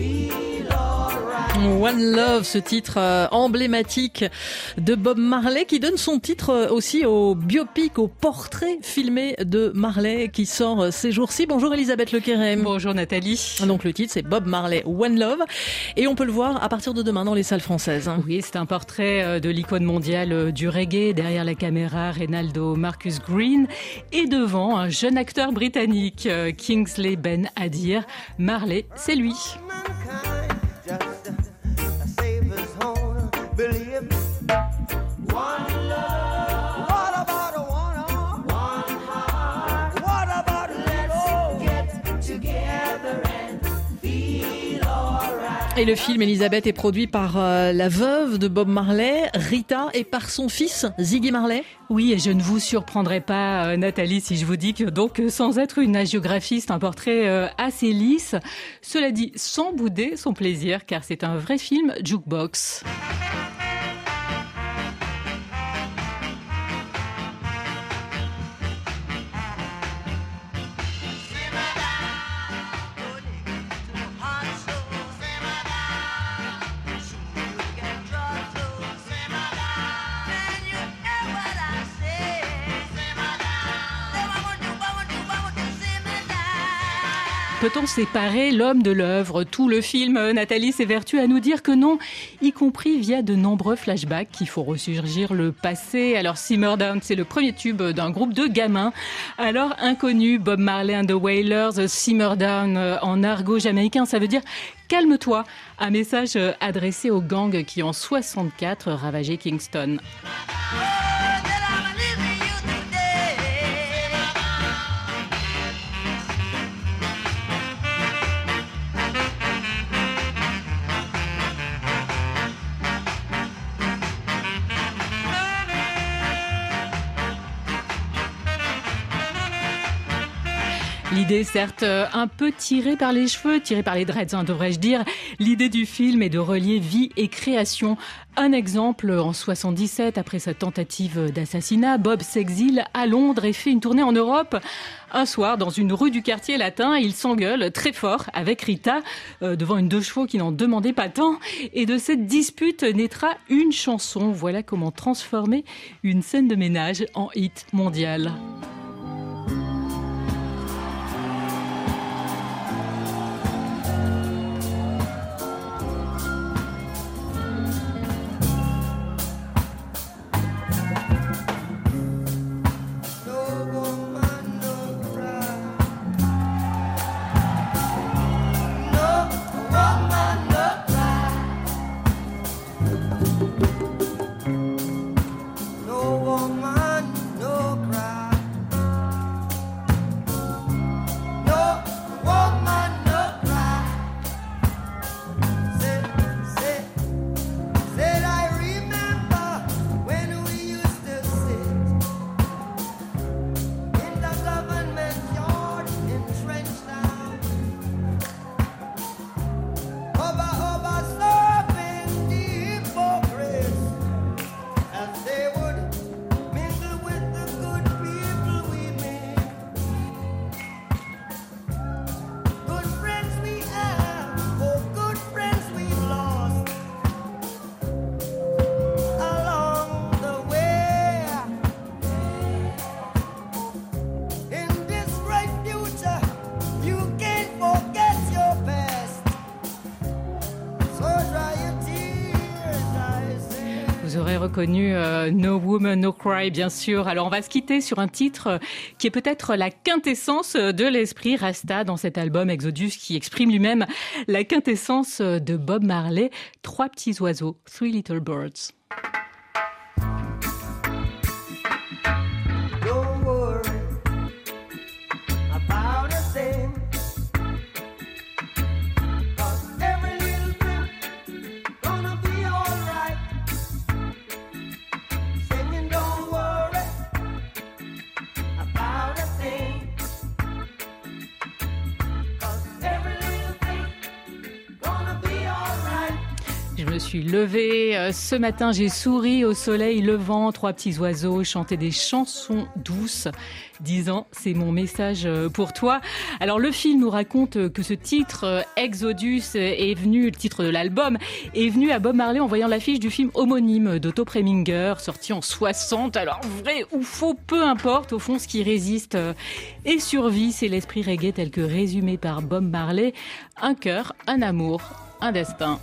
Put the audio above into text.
be. One Love, ce titre euh, emblématique de Bob Marley qui donne son titre euh, aussi au biopic, au portrait filmé de Marley qui sort euh, ces jours-ci. Bonjour Elisabeth Lequerem. Bonjour Nathalie. Donc le titre c'est Bob Marley One Love et on peut le voir à partir de demain dans les salles françaises. Hein. Oui, c'est un portrait de l'icône mondiale du reggae derrière la caméra Reynaldo Marcus Green et devant un jeune acteur britannique Kingsley Ben Adir. Marley, c'est lui. Et le film Elisabeth est produit par euh, la veuve de Bob Marley, Rita, et par son fils Ziggy Marley. Oui, et je ne vous surprendrai pas, euh, Nathalie, si je vous dis que donc, sans être une agiographiste, un portrait euh, assez lisse, cela dit sans bouder son plaisir, car c'est un vrai film jukebox. Peut-on séparer l'homme de l'œuvre? Tout le film, euh, Nathalie s'évertue à nous dire que non, y compris via de nombreux flashbacks qui font ressurgir le passé. Alors Simmer Down, c'est le premier tube d'un groupe de gamins. Alors inconnu, Bob Marley and the Wailers, Simmer Down euh, en argot jamaïcain, ça veut dire calme-toi. Un message euh, adressé aux gangs qui en 64 ravageaient Kingston. L'idée, certes, euh, un peu tirée par les cheveux, tirée par les dreads, hein, devrais-je dire. L'idée du film est de relier vie et création. Un exemple, en 77, après sa tentative d'assassinat, Bob s'exile à Londres et fait une tournée en Europe. Un soir, dans une rue du quartier latin, il s'engueule très fort avec Rita euh, devant une deux chevaux qui n'en demandait pas tant. Et de cette dispute naîtra une chanson. Voilà comment transformer une scène de ménage en hit mondial. Reconnu euh, No Woman, No Cry, bien sûr. Alors, on va se quitter sur un titre euh, qui est peut-être la quintessence de l'esprit Rasta dans cet album Exodus qui exprime lui-même la quintessence de Bob Marley. Trois petits oiseaux, Three Little Birds. Me suis levée. Euh, ce matin, j'ai souri au soleil levant, trois petits oiseaux chantaient des chansons douces, disant c'est mon message euh, pour toi. Alors le film nous raconte que ce titre euh, Exodus est venu, le titre de l'album, est venu à Bob Marley en voyant l'affiche du film homonyme d'Otto Preminger, sorti en 60. Alors vrai ou faux, peu importe, au fond ce qui résiste et survit, c'est l'esprit reggae tel que résumé par Bob Marley. Un cœur, un amour, un destin.